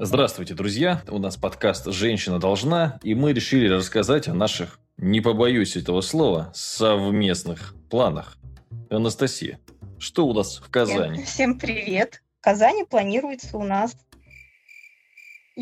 Здравствуйте, друзья! У нас подкаст «Женщина должна», и мы решили рассказать о наших, не побоюсь этого слова, совместных планах. Анастасия, что у нас в Казани? Всем привет! В Казани планируется у нас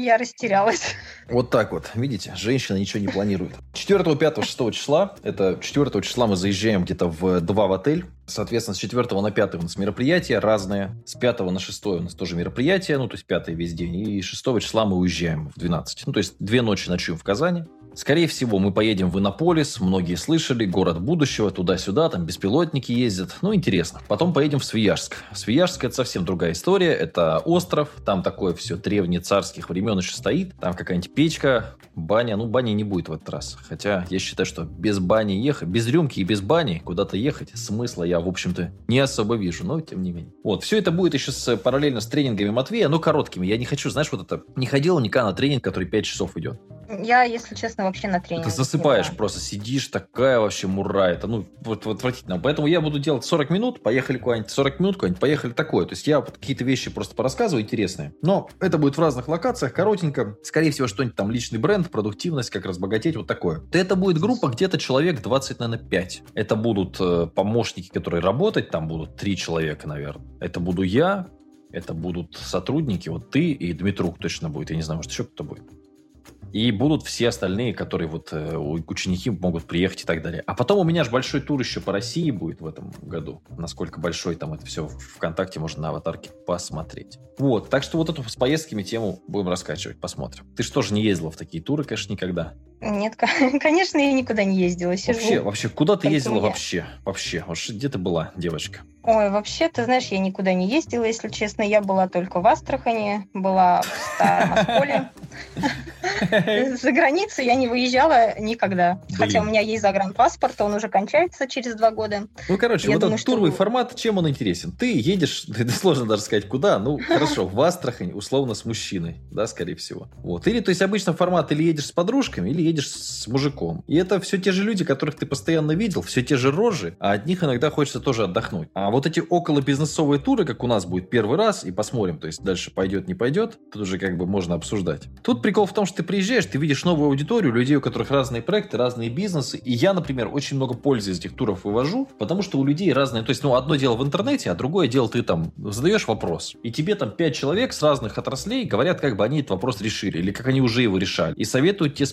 я растерялась. Вот так вот. Видите, женщина ничего не планирует. 4, 5, 6 числа, это 4 числа мы заезжаем где-то в 2 в отель. Соответственно, с 4 на 5 у нас мероприятия разные. С 5 на 6 у нас тоже мероприятия, ну, то есть 5 весь день. И 6 числа мы уезжаем в 12. Ну, то есть две ночи ночуем в Казани. Скорее всего, мы поедем в Иннополис, многие слышали, город будущего, туда-сюда, там беспилотники ездят, ну, интересно. Потом поедем в Свияжск. Свияжск – это совсем другая история, это остров, там такое все древнее царских времен еще стоит, там какая-нибудь печка, баня, ну, бани не будет в этот раз. Хотя я считаю, что без бани ехать, без рюмки и без бани куда-то ехать, смысла я, в общем-то, не особо вижу, но тем не менее. Вот, все это будет еще с, параллельно с тренингами Матвея, но короткими. Я не хочу, знаешь, вот это, не ходил никогда на тренинг, который 5 часов идет. Я, если честно, вообще на тренинг. Ты засыпаешь просто, сидишь, такая вообще мура. Это, ну, вот, вот отвратительно. Поэтому я буду делать 40 минут, поехали куда-нибудь, 40 минут куда-нибудь, поехали такое. То есть я какие-то вещи просто порассказываю интересные. Но это будет в разных локациях, коротенько. Скорее всего, что-нибудь там личный бренд, продуктивность, как разбогатеть, вот такое. Это будет группа где-то человек 20, наверное, 5. Это будут э, помощники, которые работать, там будут 3 человека, наверное. Это буду я, это будут сотрудники, вот ты и Дмитрук точно будет. Я не знаю, может, еще кто-то будет. И будут все остальные, которые вот э, ученики могут приехать и так далее. А потом у меня же большой тур еще по России будет в этом году. Насколько большой там это все ВКонтакте можно на аватарке посмотреть. Вот, так что вот эту с поездками тему будем раскачивать, посмотрим. Ты же не ездила в такие туры, конечно, никогда? Нет, конечно, я никуда не ездила. Сижу. Вообще, вообще, куда ты ездила я... вообще? Вообще, вообще, где ты была, девочка? Ой, вообще, ты знаешь, я никуда не ездила, если честно. Я была только в Астрахани, была в Старом Осколе. За границу я не выезжала никогда. Хотя у меня есть загранпаспорт, он уже кончается через два года. Ну, короче, вот этот туровый формат, чем он интересен? Ты едешь, это сложно даже сказать, куда. Ну, хорошо, в Астрахань, условно, с мужчиной, да, скорее всего. Вот. Или, то есть, обычно формат или едешь с подружками, или едешь с мужиком. И это все те же люди, которых ты постоянно видел, все те же рожи, а от них иногда хочется тоже отдохнуть. А вот эти около бизнесовые туры, как у нас будет первый раз, и посмотрим, то есть дальше пойдет, не пойдет, тут уже как бы можно обсуждать. Тут прикол в том, что ты приезжаешь, ты видишь новую аудиторию, людей, у которых разные проекты, разные бизнесы. И я, например, очень много пользы из этих туров вывожу, потому что у людей разные... То есть, ну, одно дело в интернете, а другое дело ты там задаешь вопрос. И тебе там пять человек с разных отраслей говорят, как бы они этот вопрос решили, или как они уже его решали. И советуют тебе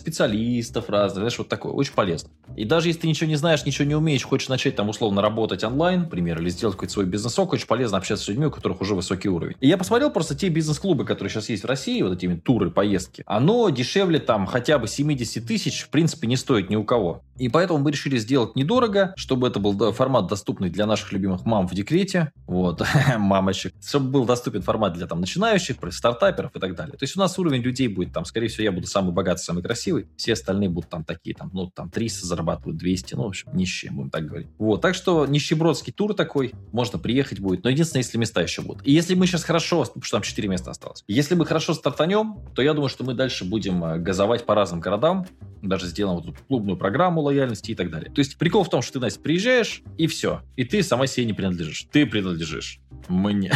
специалистов разных, знаешь, вот такое. Очень полезно. И даже если ты ничего не знаешь, ничего не умеешь, хочешь начать там условно работать онлайн, например, или сделать какой-то свой бизнесок, очень полезно общаться с людьми, у которых уже высокий уровень. И я посмотрел просто те бизнес-клубы, которые сейчас есть в России, вот эти туры, поездки. Оно дешевле там хотя бы 70 тысяч, в принципе, не стоит ни у кого. И поэтому мы решили сделать недорого, чтобы это был формат доступный для наших любимых мам в декрете, вот, мамочек, чтобы был доступен формат для там начинающих, стартаперов и так далее. То есть у нас уровень людей будет там, скорее всего, я буду самый богатый, самый красивый, все остальные будут там такие, там, ну, там 300 зарабатывают, 200, ну, в общем, нищие, будем так говорить. Вот, так что нищебродский тур такой, можно приехать будет, но единственное, если места еще будут. И если мы сейчас хорошо, потому что там 4 места осталось, если мы хорошо стартанем, то я думаю, что мы дальше будем э, газовать по разным городам, даже сделаем вот клубную программу лояльности и так далее. То есть прикол в том, что ты, Настя, приезжаешь, и все. И ты сама себе не принадлежишь. Ты принадлежишь мне.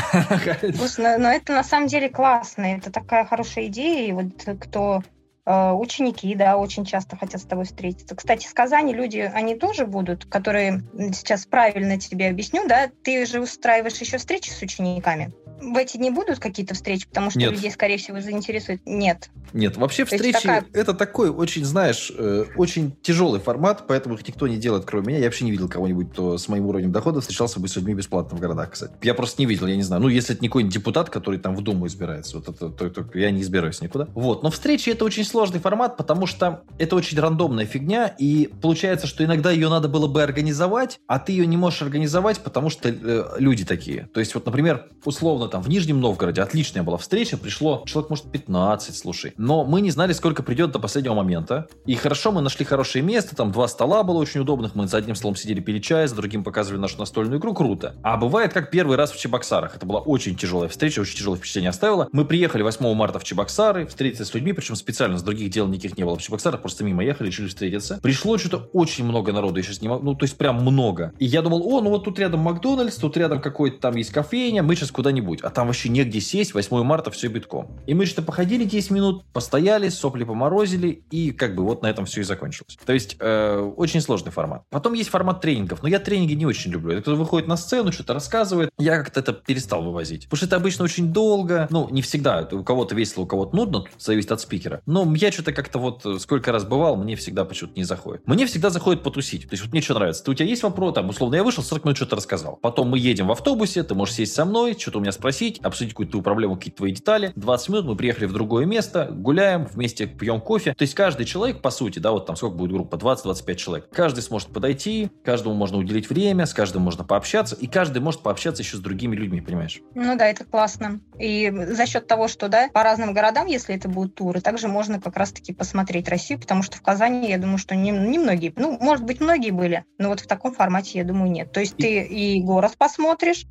Слушай, но, но это на самом деле классно. Это такая хорошая идея. И вот кто ученики, да, очень часто хотят с тобой встретиться. Кстати, с Казани люди, они тоже будут, которые сейчас правильно тебе объясню, да, ты же устраиваешь еще встречи с учениками в эти дни будут какие-то встречи, потому что Нет. людей, скорее всего, заинтересует? Нет. Нет, вообще То встречи такая... это такой очень, знаешь, э, очень тяжелый формат, поэтому их никто не делает, кроме меня. Я вообще не видел кого-нибудь, кто с моим уровнем дохода встречался бы с людьми бесплатно в городах, кстати. Я просто не видел, я не знаю. Ну, если это не какой-нибудь депутат, который там в Думу избирается, вот это, то, то, я не избираюсь никуда. Вот. Но встречи это очень сложный формат, потому что это очень рандомная фигня, и получается, что иногда ее надо было бы организовать, а ты ее не можешь организовать, потому что э, люди такие. То есть, вот, например, условно там в Нижнем Новгороде отличная была встреча, пришло человек, может, 15, слушай. Но мы не знали, сколько придет до последнего момента. И хорошо, мы нашли хорошее место, там два стола было очень удобных, мы за одним столом сидели, пили чай, за другим показывали нашу настольную игру, круто. А бывает, как первый раз в Чебоксарах. Это была очень тяжелая встреча, очень тяжелое впечатление оставила. Мы приехали 8 марта в Чебоксары, встретились с людьми, причем специально с других дел никаких не было. В Чебоксарах просто мимо ехали, решили встретиться. Пришло что-то очень много народу, я сейчас не могу, ну, то есть прям много. И я думал, о, ну вот тут рядом Макдональдс, тут рядом какой-то там есть кофейня, мы сейчас куда-нибудь. А там вообще негде сесть, 8 марта все битком. И мы что-то походили 10 минут, постояли, сопли поморозили, и как бы вот на этом все и закончилось. То есть э, очень сложный формат. Потом есть формат тренингов, но я тренинги не очень люблю. Это кто выходит на сцену, что-то рассказывает. Я как-то это перестал вывозить. Потому что это обычно очень долго. Ну, не всегда. У кого-то весело, у кого-то нудно. Зависит от спикера. Но я что-то как-то вот э, сколько раз бывал, мне всегда почему-то не заходит. Мне всегда заходит потусить. То есть вот мне что нравится. Ты, у тебя есть вопрос, там, условно, я вышел, 40 минут что-то рассказал. Потом мы едем в автобусе, ты можешь сесть со мной, что-то у меня спросить, обсудить какую-то проблему, какие-то твои детали. 20 минут мы приехали в другое место, гуляем, вместе пьем кофе. То есть каждый человек, по сути, да, вот там сколько будет группа, 20-25 человек. Каждый сможет подойти, каждому можно уделить время, с каждым можно пообщаться, и каждый может пообщаться еще с другими людьми, понимаешь? Ну да, это классно. И за счет того, что, да, по разным городам, если это будут туры, также можно как раз-таки посмотреть Россию, потому что в Казани, я думаю, что не, не многие, ну, может быть, многие были, но вот в таком формате, я думаю, нет. То есть ты и город посмотришь,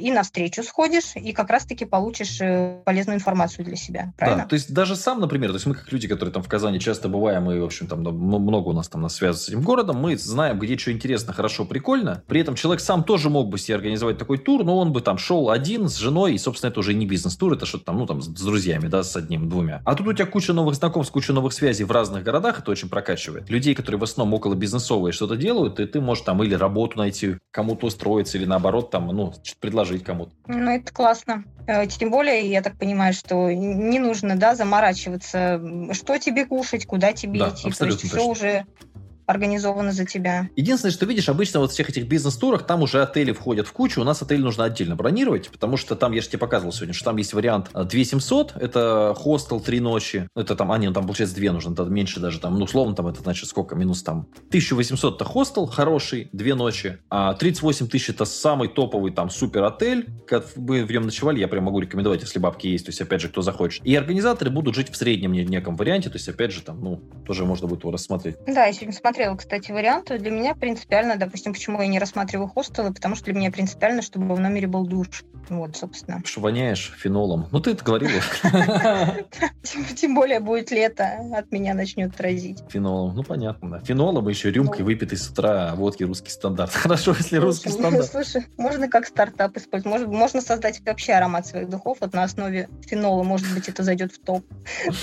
и на встречу сходишь, и как раз-таки получишь э, полезную информацию для себя, правильно? Да, то есть даже сам, например, то есть мы как люди, которые там в Казани часто бываем, и, в общем, там много у нас там нас связано с этим городом, мы знаем, где что интересно, хорошо, прикольно. При этом человек сам тоже мог бы себе организовать такой тур, но он бы там шел один с женой, и, собственно, это уже не бизнес-тур, это что-то там, ну, там, с друзьями, да, с одним-двумя. А тут у тебя куча новых знакомств, куча новых связей в разных городах, это очень прокачивает. Людей, которые в основном около бизнесовые что-то делают, и ты можешь там или работу найти, кому-то устроиться, или наоборот, там, ну, предложить кому-то. Ну, это классно. Э, тем более, я так понимаю, что не нужно, да, заморачиваться, что тебе кушать, куда тебе да, идти. То есть все уже организовано за тебя. Единственное, что видишь, обычно вот в всех этих бизнес-турах там уже отели входят в кучу, у нас отель нужно отдельно бронировать, потому что там, я же тебе показывал сегодня, что там есть вариант 2700, э, это хостел три ночи, это там, а нет, ну, там получается две нужно, это меньше даже там, ну, условно там это значит сколько, минус там 1800 это хостел хороший, две ночи, а 38 тысяч это самый топовый там супер отель, как мы в нем ночевали, я прям могу рекомендовать, если бабки есть, то есть опять же, кто захочет. И организаторы будут жить в среднем неком варианте, то есть опять же там, ну, тоже можно будет его рассмотреть. Да, я сегодня смотрела рассматривала, кстати, варианты. Для меня принципиально, допустим, почему я не рассматриваю хостелы, потому что для меня принципиально, чтобы в номере был душ. Вот, собственно. Что воняешь фенолом. Ну, ты это говорила. Тем более будет лето, от меня начнет разить. Фенолом, ну, понятно, да. Фенолом еще рюмкой ну. выпитой с утра водки русский стандарт. Хорошо, если русский стандарт. Слушай, можно как стартап использовать. Можно создать вообще аромат своих духов вот на основе фенола. Может быть, это зайдет в топ.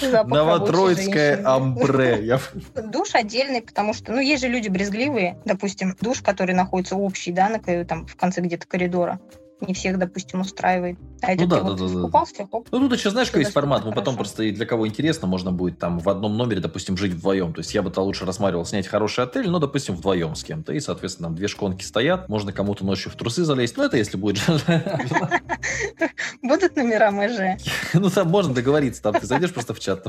Новотроицкое амбре. Душ отдельный, потому что, ну, есть же люди брезгливые, допустим, душ, который находится общий, да, на, там, в конце где-то коридора не всех, допустим, устраивает. А ну да, да, да, да. хоп. Ну тут еще знаешь, какой есть формат? Мы потом просто и для кого интересно, можно будет там в одном номере, допустим, жить вдвоем. То есть я бы то лучше рассматривал снять хороший отель, но, допустим, вдвоем с кем-то. И, соответственно, там две шконки стоят, можно кому-то ночью в трусы залезть. Ну это если будет Будут номера МЖ. Ну там можно договориться, там ты зайдешь просто в чат.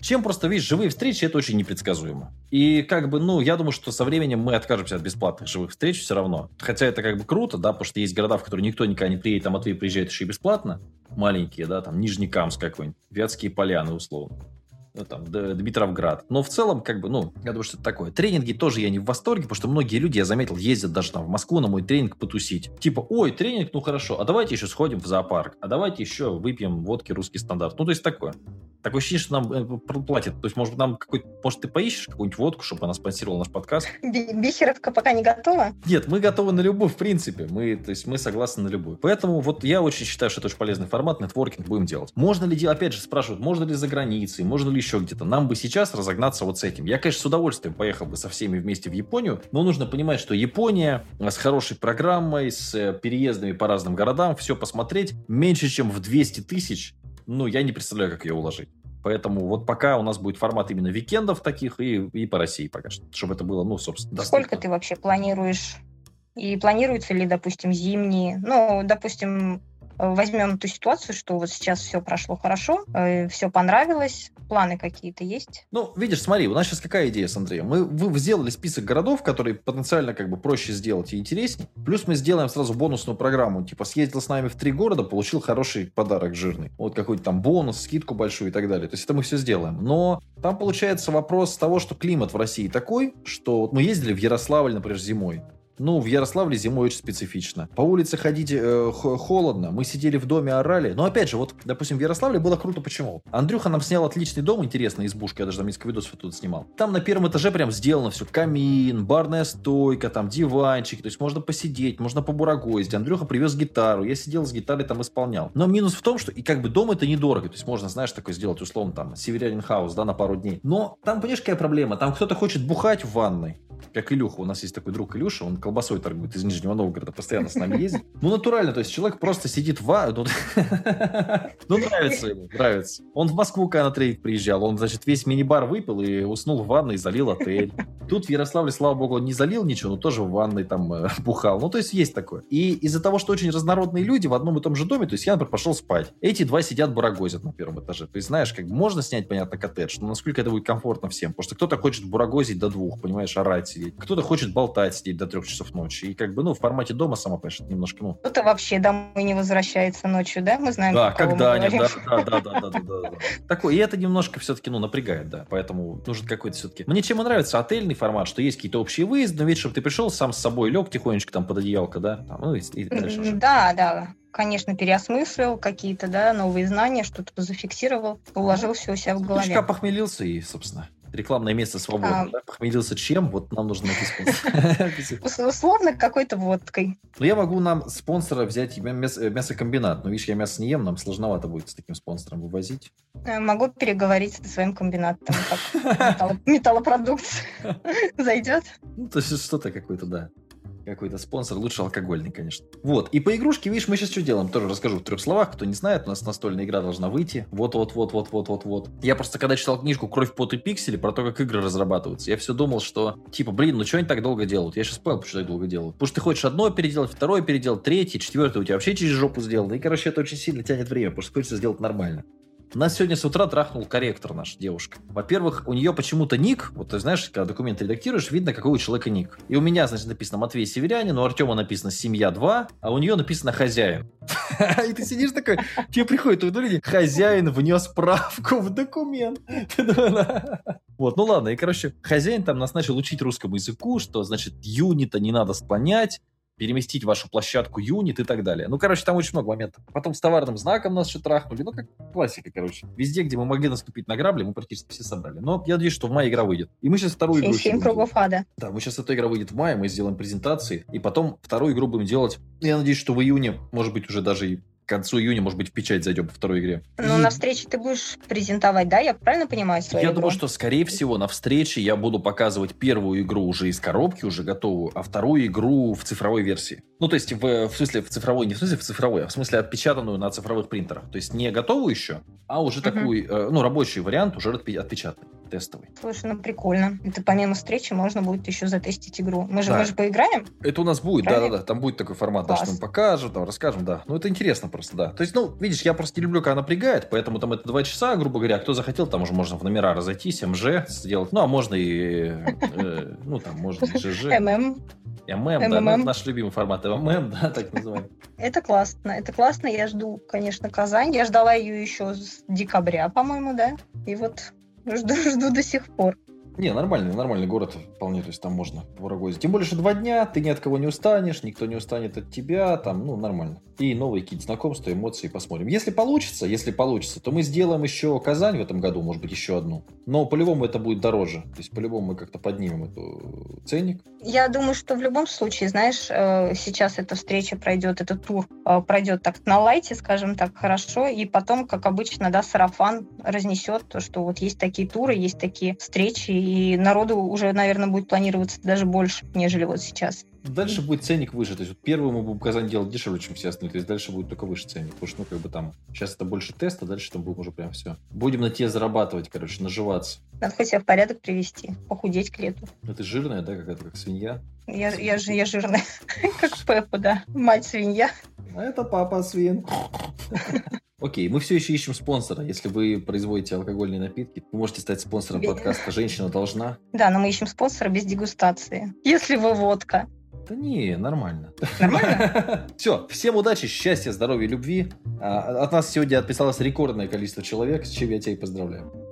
Чем просто, видишь, живые встречи, это очень непредсказуемо. И как бы, ну, я думаю, что со временем мы откажемся от бесплатных живых встреч все равно. Хотя это как бы круто, да, потому что есть города, в которые никто никогда не приедет, а Матвей приезжает еще и бесплатно, маленькие, да, там Нижнекамск какой-нибудь, Вятские поляны условно там, Дмитровград. Но в целом, как бы, ну, я думаю, что это такое. Тренинги тоже я не в восторге, потому что многие люди, я заметил, ездят даже там в Москву на мой тренинг потусить. Типа, ой, тренинг, ну хорошо, а давайте еще сходим в зоопарк, а давайте еще выпьем водки русский стандарт. Ну, то есть такое. Такое ощущение, что нам э, платят. То есть, может, нам какой может, ты поищешь какую-нибудь водку, чтобы она спонсировала наш подкаст? Бихеровка пока не готова? Нет, мы готовы на любую, в принципе. Мы, то есть, мы согласны на любую. Поэтому вот я очень считаю, что это очень полезный формат, нетворкинг будем делать. Можно ли, опять же, спрашивают, можно ли за границей, можно ли еще где-то. Нам бы сейчас разогнаться вот с этим. Я, конечно, с удовольствием поехал бы со всеми вместе в Японию, но нужно понимать, что Япония с хорошей программой, с э, переездами по разным городам, все посмотреть меньше, чем в 200 тысяч ну, я не представляю, как ее уложить. Поэтому вот пока у нас будет формат именно викендов таких и, и по России пока что, чтобы это было, ну, собственно, доступно. Сколько ты вообще планируешь? И планируются ли, допустим, зимние? Ну, допустим, возьмем ту ситуацию, что вот сейчас все прошло хорошо, э, все понравилось, планы какие-то есть? Ну, видишь, смотри, у нас сейчас какая идея с Андреем? Мы вы сделали список городов, которые потенциально как бы проще сделать и интереснее. Плюс мы сделаем сразу бонусную программу. Типа съездил с нами в три города, получил хороший подарок жирный. Вот какой-то там бонус, скидку большую и так далее. То есть это мы все сделаем. Но там получается вопрос того, что климат в России такой, что вот мы ездили в Ярославль, например, зимой. Ну, в Ярославле зимой очень специфично. По улице ходить э, холодно. Мы сидели в доме, орали. Но опять же, вот, допустим, в Ярославле было круто. Почему? Андрюха нам снял отличный дом, интересный, избушка. Я даже там несколько видосов оттуда снимал. Там на первом этаже прям сделано все. Камин, барная стойка, там диванчики. То есть можно посидеть, можно побурагозить. Андрюха привез гитару. Я сидел с гитарой там исполнял. Но минус в том, что и как бы дом это недорого. То есть можно, знаешь, такое сделать условно там северянин хаус, да, на пару дней. Но там, понимаешь, какая проблема? Там кто-то хочет бухать в ванной как Илюха. У нас есть такой друг Илюша, он колбасой торгует из Нижнего Новгорода, постоянно с нами ездит. Ну, натурально, то есть человек просто сидит в... Ну, ну, нравится ему, нравится. Он в Москву, когда на трейд приезжал, он, значит, весь мини-бар выпил и уснул в ванной и залил отель. Тут в Ярославле, слава богу, он не залил ничего, но тоже в ванной там э, бухал. Ну, то есть есть такое. И из-за того, что очень разнородные люди в одном и том же доме, то есть я, например, пошел спать. Эти два сидят барагозят на первом этаже. То есть, знаешь, как можно снять, понятно, коттедж, но насколько это будет комфортно всем. Потому что кто-то хочет бурагозить до двух, понимаешь, орать сидеть. Кто-то хочет болтать, сидеть до трех часов ночи. И как бы, ну, в формате дома, сама понимаешь, немножко, ну... Кто-то вообще домой не возвращается ночью, да? Мы знаем, Да, когда-нибудь, да, да, да, да, да, да, да. Такой, и это немножко все-таки, ну, напрягает, да. Поэтому нужен какой-то все-таки... Мне чем и нравится отельный формат, что есть какие-то общие выезды, но ведь, чтобы ты пришел сам с собой, лег тихонечко там под одеялко, да? Там, ну, и, и дальше уже. Да, да конечно, переосмыслил какие-то, да, новые знания, что-то зафиксировал, уложил все у себя в голове. Чутка похмелился и, собственно, рекламное место свободно. А... Да? Похмелился чем? Вот нам нужно найти спонсор. Условно какой-то водкой. Ну, я могу нам спонсора взять мясокомбинат. Но, видишь, я мясо не ем, нам сложновато будет с таким спонсором вывозить. Э, могу переговорить со своим комбинатом. Металлопродукт зайдет. Ну, то есть что-то какое-то, да какой-то спонсор, лучше алкогольный, конечно. Вот, и по игрушке, видишь, мы сейчас что делаем, тоже расскажу в трех словах, кто не знает, у нас настольная игра должна выйти, вот-вот-вот-вот-вот-вот-вот. Я просто, когда читал книжку «Кровь, пот и пиксели» про то, как игры разрабатываются, я все думал, что, типа, блин, ну что они так долго делают? Я сейчас понял, почему так долго делают. Потому что ты хочешь одно переделать, второе переделать, третье, четвертое у тебя вообще через жопу сделано, и, короче, это очень сильно тянет время, потому что хочется сделать нормально. Нас сегодня с утра трахнул корректор наш, девушка. Во-первых, у нее почему-то ник, вот ты знаешь, когда документ редактируешь, видно, какой у человека ник. И у меня, значит, написано Матвей Северянин, у Артема написано «Семья 2», а у нее написано «Хозяин». И ты сидишь такой, тебе приходит уведомление, хозяин внес справку в документ. Вот, ну ладно, и, короче, хозяин там нас начал учить русскому языку, что, значит, юнита не надо склонять, переместить вашу площадку юнит и так далее. Ну, короче, там очень много моментов. Потом с товарным знаком нас еще трахнули. Ну, как классика, короче. Везде, где мы могли наступить на грабли, мы практически все собрали. Но я надеюсь, что в мае игра выйдет. И мы сейчас вторую игру... Семь кругов ада. Да, мы сейчас эта игра выйдет в мае, мы сделаем презентации, и потом вторую игру будем делать. Я надеюсь, что в июне, может быть, уже даже и к концу июня, может быть, в печать зайдем по второй игре. Ну, и... на встрече ты будешь презентовать, да? Я правильно понимаю свою Я игру? думаю, что, скорее всего, на встрече я буду показывать первую игру уже из коробки, уже готовую, а вторую игру в цифровой версии. Ну, то есть, в, в смысле, в цифровой, не в смысле в цифровой, а в смысле отпечатанную на цифровых принтерах. То есть, не готовую еще, а уже угу. такой, э, ну, рабочий вариант, уже отпечатанный тестовый. Слушай, ну прикольно. Это помимо встречи можно будет еще затестить игру. Мы же, да. мы же поиграем? Это у нас будет, да-да-да. Там будет такой формат, да, что мы покажем, там расскажем, да. Ну, это интересно просто, да. То есть, ну, видишь, я просто не люблю, когда напрягает, поэтому там это два часа, грубо говоря. Кто захотел, там уже можно в номера разойтись, МЖ сделать. Ну, а можно и, э, ну, там, можно и ЖЖ. ММ. ММ, да, ну, наш любимый формат ММ, да, так называемый. Это классно, это классно. Я жду, конечно, Казань. Я ждала ее еще с декабря, по-моему, да. И вот Жду, жду до сих пор. Не, нормальный, нормальный город вполне, то есть там можно ворогозить. Тем более, что два дня, ты ни от кого не устанешь, никто не устанет от тебя, там, ну, нормально. И новые какие-то знакомства, эмоции посмотрим. Если получится, если получится, то мы сделаем еще Казань в этом году, может быть, еще одну. Но по-любому это будет дороже. То есть по-любому мы как-то поднимем эту ценник. Я думаю, что в любом случае, знаешь, э, сейчас эта встреча пройдет, этот тур э, пройдет так на лайте, скажем так, хорошо, и потом, как обычно, да, сарафан разнесет то, что вот есть такие туры, есть такие встречи, и народу уже, наверное, будет планироваться даже больше, нежели вот сейчас. Дальше будет ценник выше. То есть вот первый мы будем Казань делать дешевле, чем все остальные. То есть дальше будет только выше ценник. Потому что, ну, как бы там, сейчас это больше теста, дальше там будем уже прям все. Будем на те зарабатывать, короче, наживаться. Надо хоть себя в порядок привести, похудеть к лету. Ну, ты жирная, да, какая-то, как свинья? Я, я, же, я жирная, как Пеппа, да. Мать свинья. А это папа свин. Окей, мы все еще ищем спонсора. Если вы производите алкогольные напитки, вы можете стать спонсором подкаста «Женщина должна». Да, но мы ищем спонсора без дегустации. Если вы водка. Да не, нормально. Нормально? Все, всем удачи, счастья, здоровья, любви. А, от нас сегодня отписалось рекордное количество человек, с чем я тебя и поздравляю.